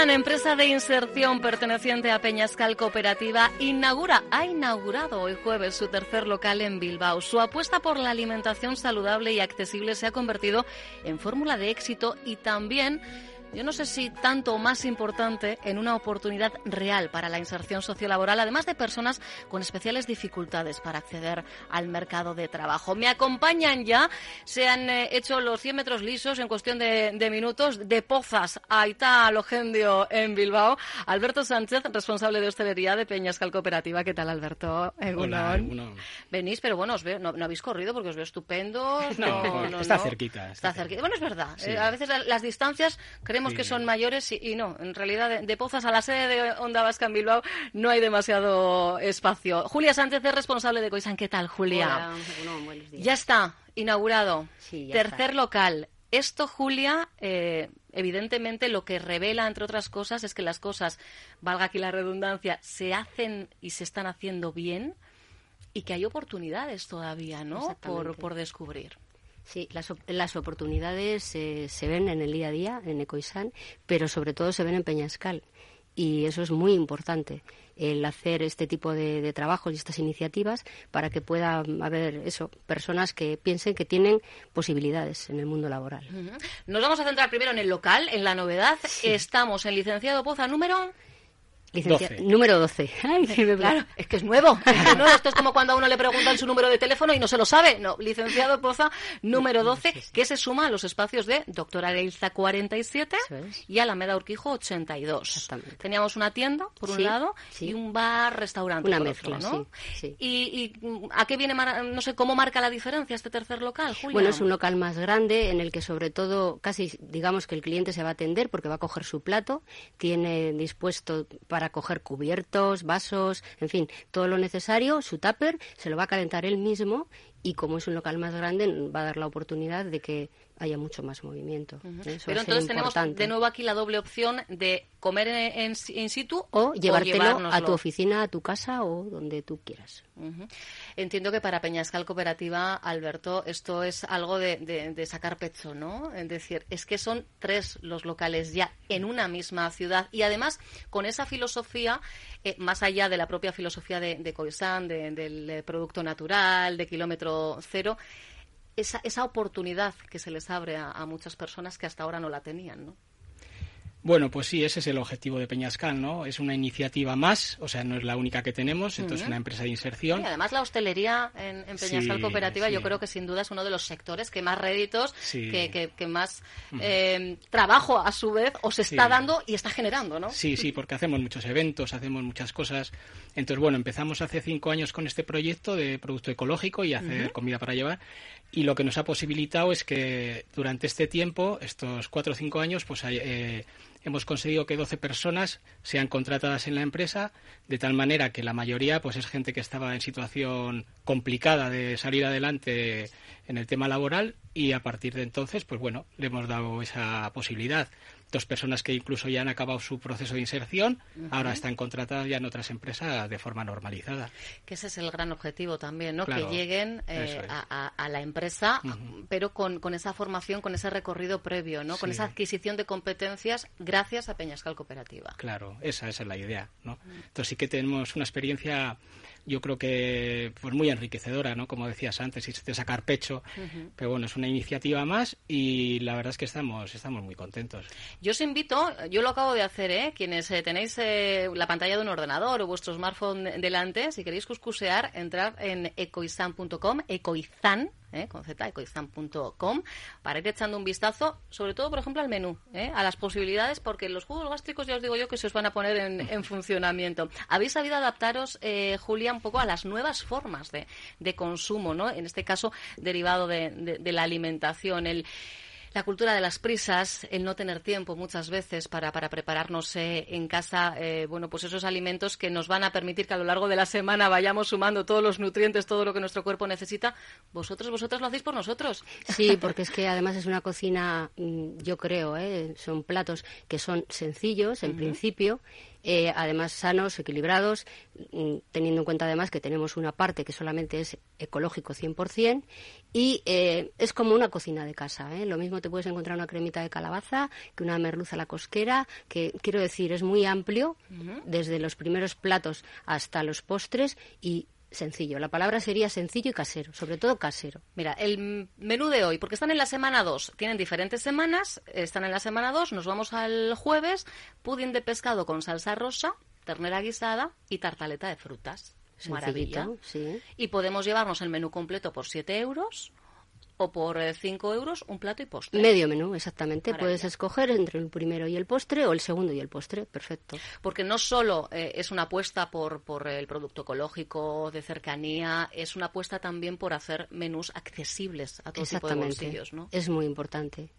Ecoizan, empresa de inserción perteneciente a Peñascal Cooperativa, inaugura, ha inaugurado hoy jueves su tercer local en Bilbao. Su apuesta por la alimentación saludable y accesible se ha convertido en fórmula de éxito y también yo no sé si tanto o más importante en una oportunidad real para la inserción sociolaboral, además de personas con especiales dificultades para acceder al mercado de trabajo. Me acompañan ya, se han eh, hecho los 100 metros lisos en cuestión de, minutos, de Pozas a Ita Logendio en Bilbao. Alberto Sánchez, responsable de hostelería de Peñascal Cooperativa. ¿Qué tal, Alberto? Hola, Venís, pero bueno, os veo, no, habéis corrido porque os veo estupendos. No, no, está cerquita. Está, cerquita. Bueno, es verdad. Eh, a veces las distancias que son mayores y, no. En realidad, de, Pozas a la sede de Onda Vasca en Bilbao no hay demasiado espacio. Julia Sánchez es responsable de Coisan. ¿Qué tal, Julia? Ya está, inaugurado. Tercer local. Esto, Julia, eh, evidentemente lo que revela, entre otras cosas, es que las cosas, valga aquí la redundancia, se hacen y se están haciendo bien y que hay oportunidades todavía, ¿no? Por, por descubrir. Sí, las, las oportunidades eh, se ven en el día a día, en Ecoisan, pero sobre todo se ven en Peñascal. Y eso es muy importante, el hacer este tipo de, trabajos y estas iniciativas para que pueda haber eso, personas que piensen que tienen posibilidades en el mundo laboral. Nos vamos a centrar primero en el local, en la novedad. Estamos en licenciado Poza número Número 12. claro, es que es nuevo. Esto es como cuando a uno le preguntan su número de teléfono y no se lo sabe. No, licenciado Poza, número 12, que se suma a los espacios de Doctora Leilza 47 y Alameda Urquijo 82. Teníamos una tienda, por un lado, y un bar-restaurante. Una mezcla, ¿no? Y, a qué viene, no sé, cómo marca la diferencia este tercer local, Julia? Bueno, es un local más grande en el que sobre todo casi digamos que el cliente se va a atender porque va a coger su plato, tiene dispuesto para para coger cubiertos, vasos, en fin, todo lo necesario, su tupper, se lo va a calentar él mismo y como es un local más grande va a dar la oportunidad de que haya mucho más movimiento. Pero entonces tenemos de nuevo aquí la doble opción de comer en, situ o llevártelo a tu oficina, a tu casa o donde tú quieras. Entiendo que para Peñascal Cooperativa, Alberto, esto es algo de, sacar pecho, ¿no? Es decir, es que son tres los locales ya en una misma ciudad y además con esa filosofía, eh, más allá de la propia filosofía de, de Coisan, del eh, producto natural, de kilómetro cero, esa, esa oportunidad que se les abre a, a muchas personas que hasta ahora no la tenían, ¿no? Bueno, pues sí, ese es el objetivo de Peñascal, ¿no? Es una iniciativa más, o sea, no es la única que tenemos, entonces es una empresa de inserción. Y además la hostelería en, Peñascal Cooperativa yo creo que sin duda es uno de los sectores que más réditos, que, que, más eh, trabajo a su vez os está dando y está generando, ¿no? Sí, sí, porque hacemos muchos eventos, hacemos muchas cosas. Entonces, bueno, empezamos hace cinco años con este proyecto de producto ecológico y hacer comida para llevar y lo que nos ha posibilitado es que durante este tiempo, estos cuatro o cinco años, pues eh, hemos conseguido que 12 personas sean contratadas en la empresa, de tal manera que la mayoría pues es gente que estaba en situación complicada de salir adelante en el tema laboral y a partir de entonces, pues bueno, le hemos dado esa posibilidad dos personas que incluso ya han acabado su proceso de inserción, ahora están contratadas ya en otras empresas de forma normalizada. Que ese es el gran objetivo también, ¿no? que lleguen eh, a, la empresa, pero con, esa formación, con ese recorrido previo, ¿no? Con esa adquisición de competencias gracias a Peñascal Cooperativa. Claro, esa, esa es la idea, ¿no? Entonces sí que tenemos una experiencia yo creo que pues muy enriquecedora, ¿no? Como decías antes, y de sacar pecho. Pero bueno, es una iniciativa más y la verdad es que estamos, estamos muy contentos. Yo os invito, yo lo acabo de hacer, ¿eh? Quienes eh, tenéis eh, la pantalla de un ordenador o vuestro smartphone delante, si queréis cuscusear, entrar en ecoizan.com, ecoizan, ¿eh? con z, ecoizan.com, para ir echando un vistazo, sobre todo, por ejemplo, al menú, ¿eh? a las posibilidades, porque los jugos gástricos ya os digo yo que se os van a poner en, funcionamiento. ¿Habéis sabido adaptaros, eh, Julia, un poco a las nuevas formas de, consumo, ¿no? en este caso derivado de, la alimentación? El, La cultura de las prisas, el no tener tiempo muchas veces para, para prepararnos eh, en casa, eh, bueno, pues esos alimentos que nos van a permitir que a lo largo de la semana vayamos sumando todos los nutrientes, todo lo que nuestro cuerpo necesita. Vosotros, vosotros lo hacéis por nosotros. Sí, porque es que además es una cocina, mm, yo creo, ¿eh? son platos que son sencillos en principio eh, además sanos, equilibrados, mm, teniendo en cuenta además que tenemos una parte que solamente es ecológico 100% y eh, es como una cocina de casa. ¿eh? Lo mismo te puedes encontrar una cremita de calabaza que una merluza a la cosquera, que quiero decir es muy amplio, desde los primeros platos hasta los postres y sencillo. La palabra sería sencillo y casero, sobre todo casero. Mira, el menú de hoy, porque están en la semana 2, tienen diferentes semanas, están en la semana 2, nos vamos al jueves, pudín de pescado con salsa rosa, ternera guisada y tartaleta de frutas. Maravilla. Sí. Y podemos llevarnos el menú completo por 7 euros o por 5 eh, euros un plato y postre. Medio menú, exactamente. Puedes escoger entre el primero y el postre o el segundo y el postre. Perfecto. Porque no solo eh, es una apuesta por, por el producto ecológico, de cercanía, es una apuesta también por hacer menús accesibles a todo tipo de bolsillos, ¿no? Es muy importante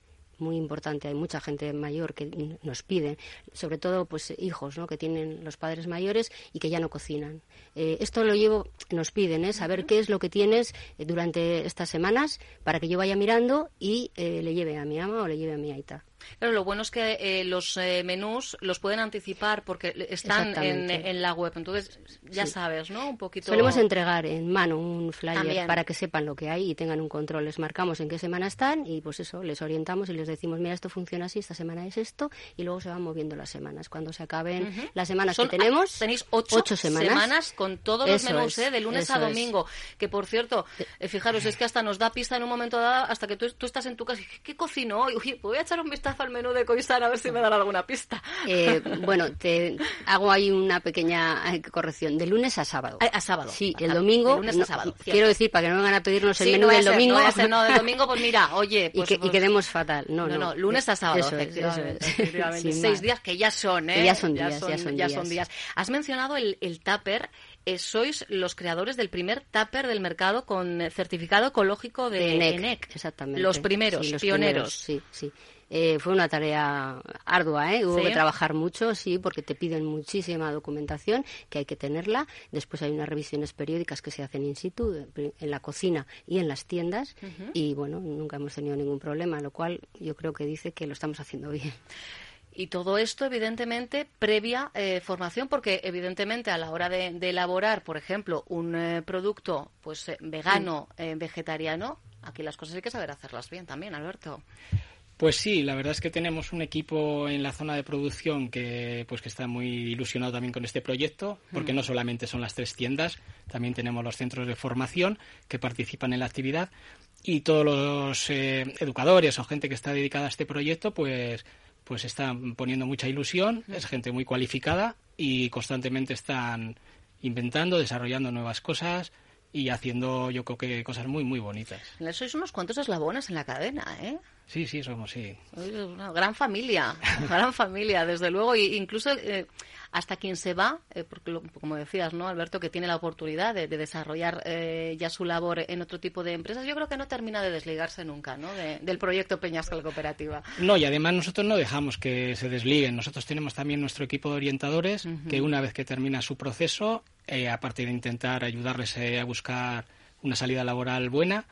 muy importante. Hay mucha gente mayor que nos pide, sobre todo pues hijos ¿no? que tienen los padres mayores y que ya no cocinan. Eh, esto lo llevo, nos piden, ¿eh? saber qué es lo que tienes eh, durante estas semanas para que yo vaya mirando y eh, le lleve a mi ama o le lleve a mi aita. Claro, lo bueno es que eh, los eh, menús los pueden anticipar porque están en, la web. Entonces, ya sabes, ¿no? Un poquito. Solemos entregar en mano un flyer para que sepan lo que hay y tengan un control. Les marcamos en qué semana están y, pues eso, les orientamos y les decimos, mira, esto funciona así, esta semana es esto, y luego se van moviendo las semanas. Cuando se acaben las semanas que tenemos. Tenéis ocho, semanas. con todos los menús, ¿eh? De lunes a domingo. Que, por cierto, eh, fijaros, es que hasta nos da pista en un momento dado, hasta que tú, estás en tu casa y ¿qué cocino hoy? Oye, voy a echar un vistazo al menú de Coisana a ver si me dan alguna pista. Eh, bueno, te hago ahí una pequeña eh, corrección. De lunes a sábado. A, sábado. Sí, el domingo. lunes a sábado. quiero decir, para que no vengan a pedirnos el menú del domingo. No, no, del domingo, pues mira, oye. Pues, y, que, pues quedemos fatal. No, no, no. lunes a sábado. Eso es, eso es. Seis días que ya son, ¿eh? ya son días, ya son, ya son días. Has mencionado el, el tupper. Eh, sois los creadores del primer tupper del mercado con certificado ecológico de ENEC. Exactamente. Los primeros, los pioneros. sí, sí. Eh, fue una tarea ardua, ¿eh? Hubo que trabajar mucho, sí, porque te piden muchísima documentación, que hay que tenerla. Después hay unas revisiones periódicas que se hacen in situ, en la cocina y en las tiendas. Y bueno, nunca hemos tenido ningún problema, lo cual yo creo que dice que lo estamos haciendo bien. Y todo esto, evidentemente, previa eh, formación, porque evidentemente a la hora de, elaborar, por ejemplo, un eh, producto pues vegano, vegetariano, aquí las cosas hay que saber hacerlas bien también, Alberto. Pues sí, la verdad es que tenemos un equipo en la zona de producción que, pues que está muy ilusionado también con este proyecto, porque no solamente son las tres tiendas, también tenemos los centros de formación que participan en la actividad y todos los eh, educadores o gente que está dedicada a este proyecto, pues pues están poniendo mucha ilusión, es gente muy cualificada y constantemente están inventando, desarrollando nuevas cosas y haciendo yo creo que cosas muy muy bonitas. Sois unos cuantos eslabones en la cadena, ¿eh? Sí, sí, somos, sí. Una gran familia, gran familia, desde luego. E incluso eh, hasta quien se va, eh, porque como decías, ¿no, Alberto, que tiene la oportunidad de, desarrollar eh, ya su labor en otro tipo de empresas, yo creo que no termina de desligarse nunca, ¿no? del proyecto Peñascal Cooperativa. No, y además nosotros no dejamos que se desliguen. Nosotros tenemos también nuestro equipo de orientadores que una vez que termina su proceso, aparte de intentar ayudarles a buscar una salida laboral buena,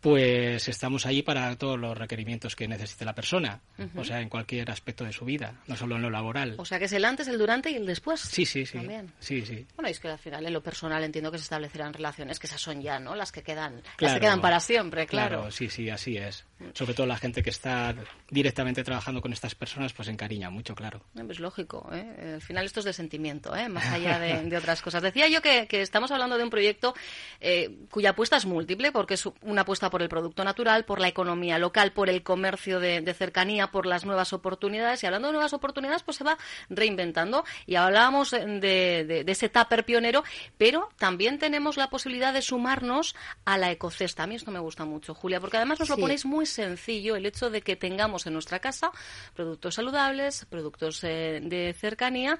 pues estamos ahí para todos los requerimientos que necesite la persona, o sea, en cualquier aspecto de su vida, no solo en lo laboral. O sea, que es el antes, el durante y el después. Sí, sí, sí. También. Sí, sí. Bueno, es que al final en lo personal entiendo que se establecerán relaciones que esas son ya, ¿no? Las que quedan, las que quedan para siempre, claro. Claro, sí, sí, así es. Sobre todo la gente que está directamente trabajando con estas personas, pues encariña mucho, claro. Es pues lógico, ¿eh? Al final esto es de sentimiento, ¿eh? Más allá de, otras cosas. Decía yo que, estamos hablando de un proyecto eh, cuya apuesta es múltiple, porque es una apuesta por el producto natural, por la economía local, por el comercio de, cercanía, por las nuevas oportunidades. Y hablando de nuevas oportunidades, pues se va reinventando. Y hablábamos de, ese tupper pionero, pero también tenemos la posibilidad de sumarnos a la ecocesta. A mí esto me gusta mucho, Julia, porque además nos lo ponéis muy sencillo, el hecho de que tengamos en nuestra casa productos saludables, productos eh, de cercanía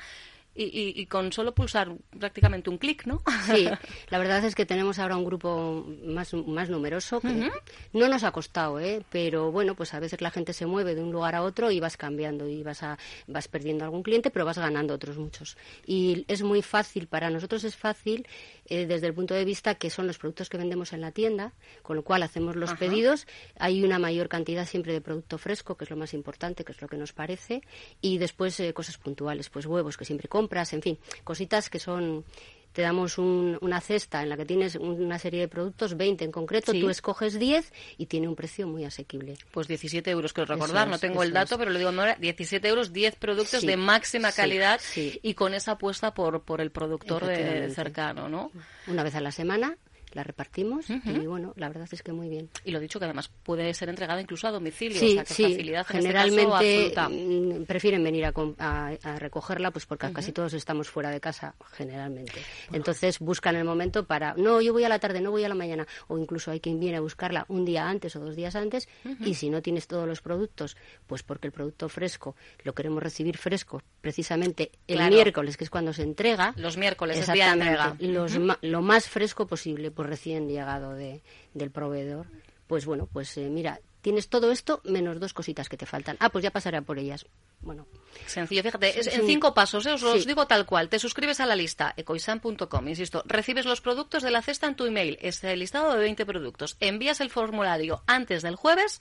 y, con solo pulsar prácticamente un clic, ¿no? Sí, la verdad es que tenemos ahora un grupo más, más numeroso. Que No nos ha costado, ¿eh? pero bueno, pues a veces la gente se mueve de un lugar a otro y vas cambiando y vas, a, vas perdiendo algún cliente, pero vas ganando otros muchos. Y es muy fácil, para nosotros es fácil eh, desde el punto de vista que son los productos que vendemos en la tienda, con lo cual hacemos los pedidos. Hay una mayor cantidad siempre de producto fresco, que es lo más importante, que es lo que nos parece, y después eh, cosas puntuales, pues huevos que siempre compras, en fin, cositas que son te damos una cesta en la que tienes una serie de productos, 20 en concreto, tú escoges 10 y tiene un precio muy asequible. Pues 17 euros, quiero recordar, no tengo el dato, pero le digo, 17 euros, 10 productos de máxima calidad y con esa apuesta por, por el productor de cercano, ¿no? Una vez a la semana la repartimos y bueno, la verdad es que muy bien. Y lo dicho que además puede ser entregada incluso a domicilio, sí, o sea, sí. facilidad este generalmente mm, prefieren venir a, a, recogerla pues porque casi todos estamos fuera de casa generalmente. Entonces buscan el momento para, no, yo voy a la tarde, no voy a la mañana o incluso hay quien viene a buscarla un día antes o dos días antes y si no tienes todos los productos, pues porque el producto fresco lo queremos recibir fresco precisamente el miércoles, que es cuando se entrega. Los miércoles es día entrega. Los lo más fresco posible pues recién llegado de, del proveedor, pues bueno, pues eh, mira, tienes todo esto menos dos cositas que te faltan. Ah, pues ya pasaré por ellas. Bueno. Sencillo, fíjate, es, en cinco pasos, ¿eh? os los digo tal cual. Te suscribes a la lista ecoisan.com, insisto, recibes los productos de la cesta en tu email, es el listado de 20 productos, envías el formulario antes del jueves,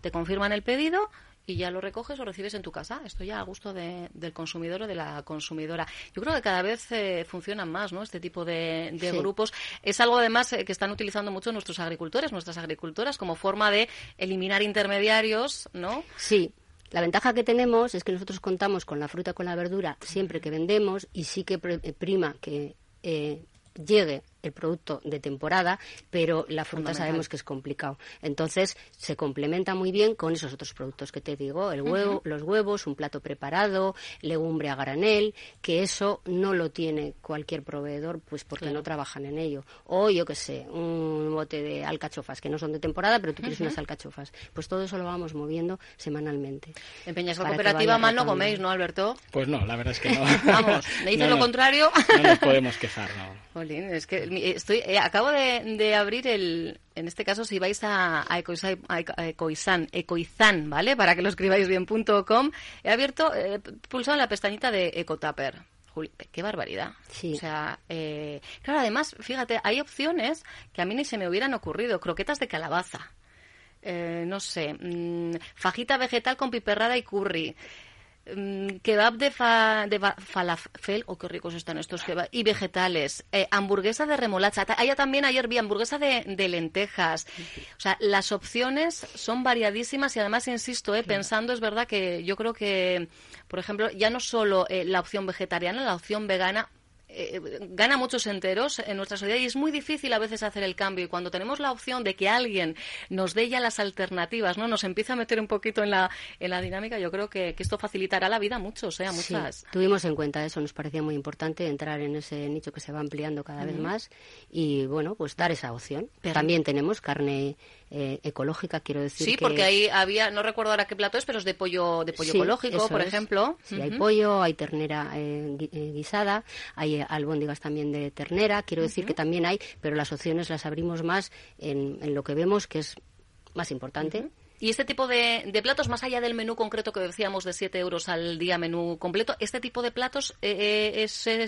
te confirman el pedido y ya lo recoges o recibes en tu casa. Esto ya a gusto del consumidor o de la consumidora. Yo creo que cada vez eh, funcionan más ¿no? este tipo de, grupos. Es algo además eh, que están utilizando mucho nuestros agricultores, nuestras agricultoras, como forma de eliminar intermediarios, ¿no? Sí. La ventaja que tenemos es que nosotros contamos con la fruta, con la verdura, siempre que vendemos y sí que prima que eh, llegue el producto de temporada, pero la fruta sabemos que es complicado. Entonces, se complementa muy bien con esos otros productos que te digo, el huevo, los huevos, un plato preparado, legumbre a granel, que eso no lo tiene cualquier proveedor, pues porque no trabajan en ello. O yo qué sé, un bote de alcachofas que no son de temporada, pero tú quieres unas alcachofas. Pues todo eso lo vamos moviendo semanalmente. En Peñasco Cooperativa mal no coméis, ¿no, Alberto? Pues no, la verdad es que no. Vamos, me dices lo contrario. No nos podemos quejar, no. es que estoy, eh, acabo de, abrir el, en este caso, si vais a, a, Ecoizan, ¿vale? Para que lo escribáis bien, punto com, he abierto, he pulsado en la pestañita de Ecotapper. qué barbaridad. Sí. O sea, eh, claro, además, fíjate, hay opciones que a mí ni se me hubieran ocurrido. Croquetas de calabaza. Eh, no sé, mm, fajita vegetal con piperrada y curry. Mm, kebab de, de falafel, o oh, qué ricos están estos kebab, y vegetales, eh, hamburguesa de remolacha, Hay también ayer vi hamburguesa de, lentejas. O sea, las opciones son variadísimas y además, insisto, eh, pensando, es verdad que yo creo que, por ejemplo, ya no solo eh, la opción vegetariana, la opción vegana, eh, gana muchos enteros en nuestra sociedad y es muy difícil a veces hacer el cambio. Y cuando tenemos la opción de que alguien nos dé ya las alternativas, no nos empieza a meter un poquito en la, en la dinámica, yo creo que, esto facilitará la vida a muchos, ¿eh? a muchas. tuvimos en cuenta eso, nos parecía muy importante entrar en ese nicho que se va ampliando cada vez más y, bueno, pues dar esa opción. También tenemos carne eh, ecológica, quiero decir. Sí, porque ahí había, no recuerdo ahora qué plato es, pero es de pollo, de pollo ecológico, por ejemplo. Sí, hay pollo, hay ternera eh, eh, guisada, hay albóndigas también de ternera, quiero decir que también hay, pero las opciones las abrimos más en, en lo que vemos que es más importante. Y este tipo de, platos, más allá del menú concreto que decíamos de 7 euros al día, menú completo, ¿este tipo de platos eh, eh se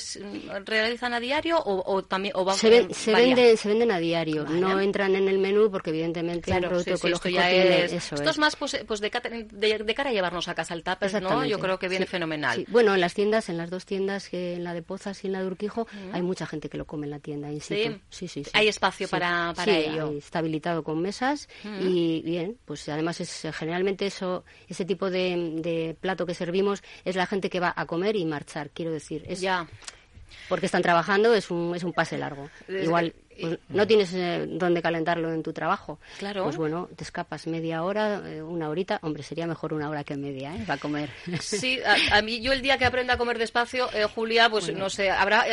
realizan a diario o, también o se, ven, se, venden, se venden a diario, no entran en el menú porque evidentemente el producto ecológico tiene es, eso. Esto es, más pues, pues de, de, cara a llevarnos a casa el tupper, ¿no? Yo creo que viene fenomenal. Bueno, en las tiendas, en las dos tiendas, que en la de Pozas y en la de Urquijo, hay mucha gente que lo come en la tienda. Sí, sí, sí. Hay espacio para, para ello. está habilitado con mesas y bien, pues además es eh, generalmente eso, ese tipo de, plato que servimos es la gente que va a comer y marchar, quiero decir. Es, ya. Porque están trabajando, es un, es un pase largo. Igual pues no tienes eh, dónde calentarlo en tu trabajo. Claro. Pues bueno, te escapas media hora, eh, una horita. Hombre, sería mejor una hora que media, ¿eh? Para comer. Sí, a, mí yo el día que aprenda a comer despacio, eh, Julia, pues no sé, habrá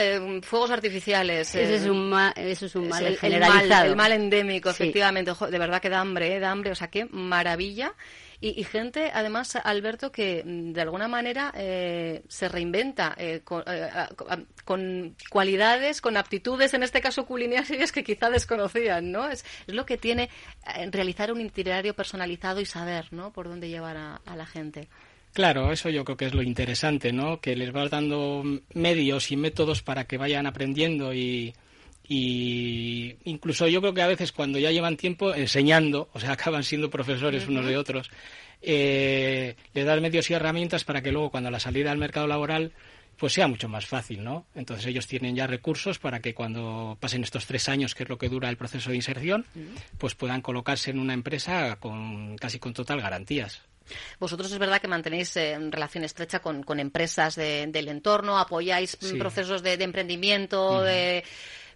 fuegos artificiales. Eso es un mal, eso es un mal generalizado. El mal, endémico, efectivamente. de verdad que da hambre, ¿eh? da hambre. O sea, qué maravilla y, gente, además, Alberto, que mm, de alguna manera eh, se reinventa eh, eh, con, cualidades, con aptitudes, en este caso culinarias, que quizá desconocían, ¿no? Es, lo que tiene realizar un itinerario personalizado y saber, ¿no? Por dónde llevar a, la gente. Claro, eso yo creo que es lo interesante, ¿no? Que les vas dando medios y métodos para que vayan aprendiendo y, y incluso yo creo que a veces cuando ya llevan tiempo enseñando, o sea, acaban siendo profesores unos de otros, eh, le das medios y herramientas para que luego cuando la salida al mercado laboral pues sea mucho más fácil, ¿no? Entonces ellos tienen ya recursos para que cuando pasen estos tres años, que es lo que dura el proceso de inserción, pues puedan colocarse en una empresa con casi con total garantías. Vosotros es verdad que mantenéis eh, relación estrecha con, empresas del entorno, apoyáis procesos de, emprendimiento, de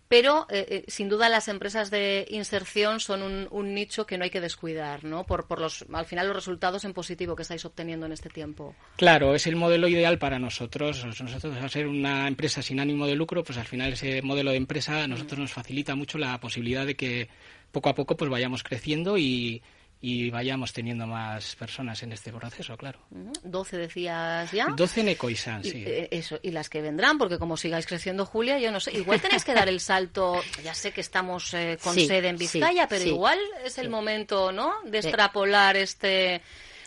pero eh, eh, sin duda las empresas de inserción son un, nicho que no hay que descuidar, ¿no? Por, por los, al final los resultados en positivo que estáis obteniendo en este tiempo. Claro, es el modelo ideal para nosotros. Nosotros, al ser una empresa sin ánimo de lucro, pues al final ese modelo de empresa a nosotros nos facilita mucho la posibilidad de que poco a poco pues vayamos creciendo y, y vayamos teniendo más personas en este proceso, claro. 12 decías ya. 12 en Ecoisan, sí. Eh, eso, y las que vendrán, porque como sigáis creciendo, Julia, yo no sé, igual tenéis que dar el salto, ya sé que estamos eh, con sede en Vizcaya, pero igual es el momento, ¿no?, de extrapolar este...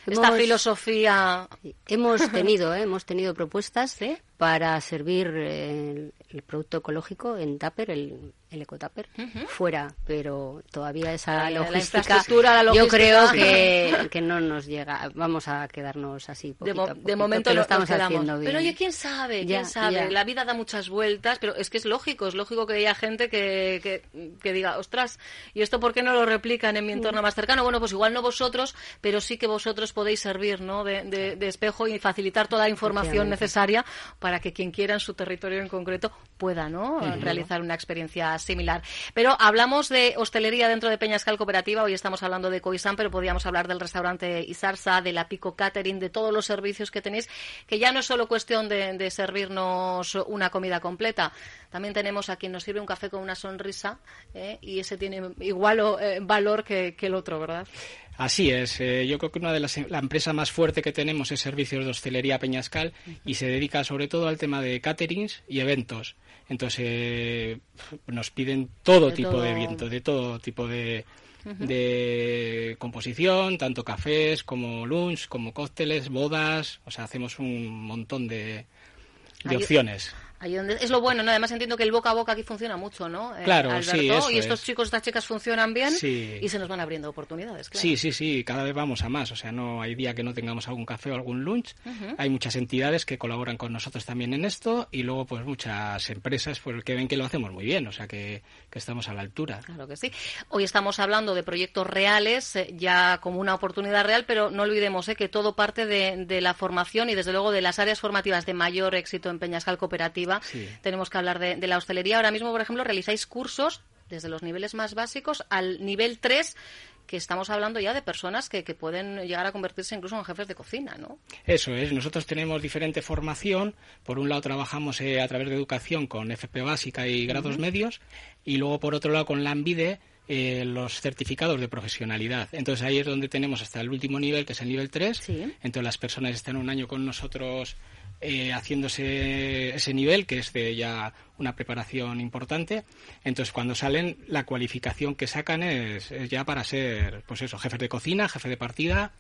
esta filosofía. Hemos tenido, ¿eh? hemos tenido propuestas para servir el, producto ecológico en Tupper, el, el ecotapper fuera, pero todavía esa logística, yo creo que, que, no nos llega. Vamos a quedarnos así poquito de, momento lo estamos haciendo bien. Pero oye, quién sabe, quién sabe. La vida da muchas vueltas, pero es que es lógico, es lógico que haya gente que, que, diga, ostras, ¿y esto por qué no lo replican en mi entorno más cercano? Bueno, pues igual no vosotros, pero sí que vosotros podéis servir ¿no? de, de espejo y facilitar toda la información necesaria para que quien quiera en su territorio en concreto pueda ¿no? realizar una experiencia similar. Pero hablamos de hostelería dentro de Peñascal Cooperativa, hoy estamos hablando de Coisán, pero podríamos hablar del restaurante Isarsa, de la Pico Catering, de todos los servicios que tenéis, que ya no es solo cuestión de, servirnos una comida completa, también tenemos a quien nos sirve un café con una sonrisa ¿eh? y ese tiene igual eh, valor que, el otro, ¿verdad? Así es. Eh, yo creo que una de las la empresa más fuerte que tenemos es Servicios de Hostelería Peñascal y se dedica sobre todo al tema de caterings y eventos. Entonces eh, nos piden todo tipo de eventos, de todo tipo de, de composición, tanto cafés como lunch, como cócteles, bodas. O sea, hacemos un montón de, de opciones es lo bueno, ¿no? Además entiendo que el boca a boca aquí funciona mucho, ¿no? Eh, claro, sí, y estos chicos, estas chicas funcionan bien y se nos van abriendo oportunidades, claro. Sí, sí, sí, cada vez vamos a más. O sea, no hay día que no tengamos algún café o algún lunch. Hay muchas entidades que colaboran con nosotros también en esto y luego pues muchas empresas pues, que ven que lo hacemos muy bien, o sea, que, estamos a la altura. Claro que sí. Hoy estamos hablando de proyectos reales, eh, ya como una oportunidad real, pero no olvidemos eh, que todo parte de, la formación y desde luego de las áreas formativas de mayor éxito en Peñascal Cooperativa. Tenemos que hablar de, la hostelería. Ahora mismo, por ejemplo, realizáis cursos desde los niveles más básicos al nivel 3 que estamos hablando ya de personas que, pueden llegar a convertirse incluso en jefes de cocina, ¿no? Eso es. Nosotros tenemos diferente formación. Por un lado trabajamos eh, a través de educación con FP básica y grados medios y luego por otro lado con la ANVIDE eh, los certificados de profesionalidad. Entonces ahí es donde tenemos hasta el último nivel, que es el nivel 3. Entonces las personas están un año con nosotros eh, haciéndose ese nivel, que es de ya una preparación importante. Entonces, cuando salen, la cualificación que sacan es, ya para ser, pues eso, jefe de cocina, jefe de partida.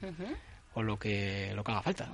o lo que lo que haga falta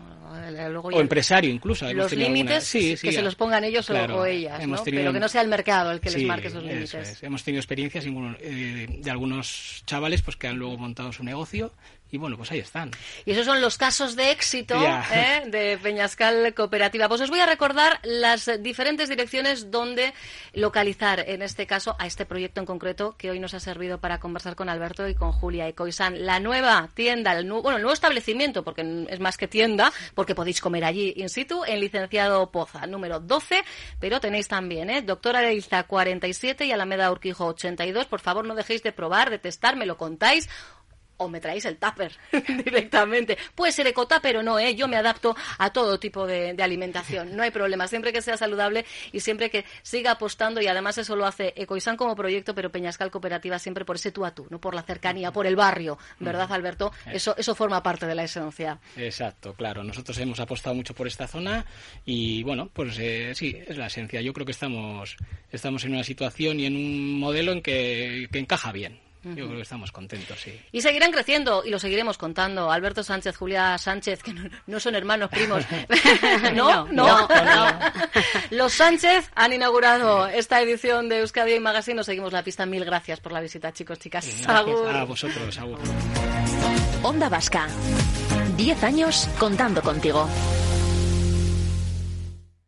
o empresario incluso los límites que se los pongan ellos o, ellas pero que no sea el mercado el que les marque esos límites hemos tenido experiencias eh, de algunos chavales pues que han luego montado su negocio y bueno, pues ahí están. Y esos son los casos de éxito ¿eh? de Peñascal Cooperativa. Pues os voy a recordar las diferentes direcciones donde localizar, en este caso, a este proyecto en concreto que hoy nos ha servido para conversar con Alberto y con Julia y Coisan. La nueva tienda, el, bueno, el nuevo establecimiento porque es más que tienda, porque podéis comer allí in situ, en Licenciado Poza, número 12, pero tenéis también, ¿eh? Doctora Elza 47 y Alameda Urquijo 82. Por favor, no dejéis de probar, de testar, me lo contáis o me traéis el tupper directamente. Puede ser ecota, pero no, ¿eh? yo me adapto a todo tipo de, alimentación. No hay problema, siempre que sea saludable y siempre que siga apostando y además eso lo hace Ecoisan como proyecto, pero Peñascal Cooperativa siempre por ese tú a tú, no por la cercanía, por el barrio, ¿verdad, Alberto? Eso, eso forma parte de la esencia. Exacto, claro. Nosotros hemos apostado mucho por esta zona y bueno, pues eh, sí, es la esencia. Yo creo que estamos, estamos en una situación y en un modelo en que encaja bien. Yo creo que estamos contentos, sí. Y seguirán creciendo y lo seguiremos contando. Alberto Sánchez, Julia Sánchez, que no, son hermanos primos. ¿No? No, Los Sánchez han inaugurado esta edición de Euskadi Magazine. Nos seguimos la pista. Mil gracias por la visita, chicos, chicas. A vosotros, Onda Vasca. Diez años contando contigo.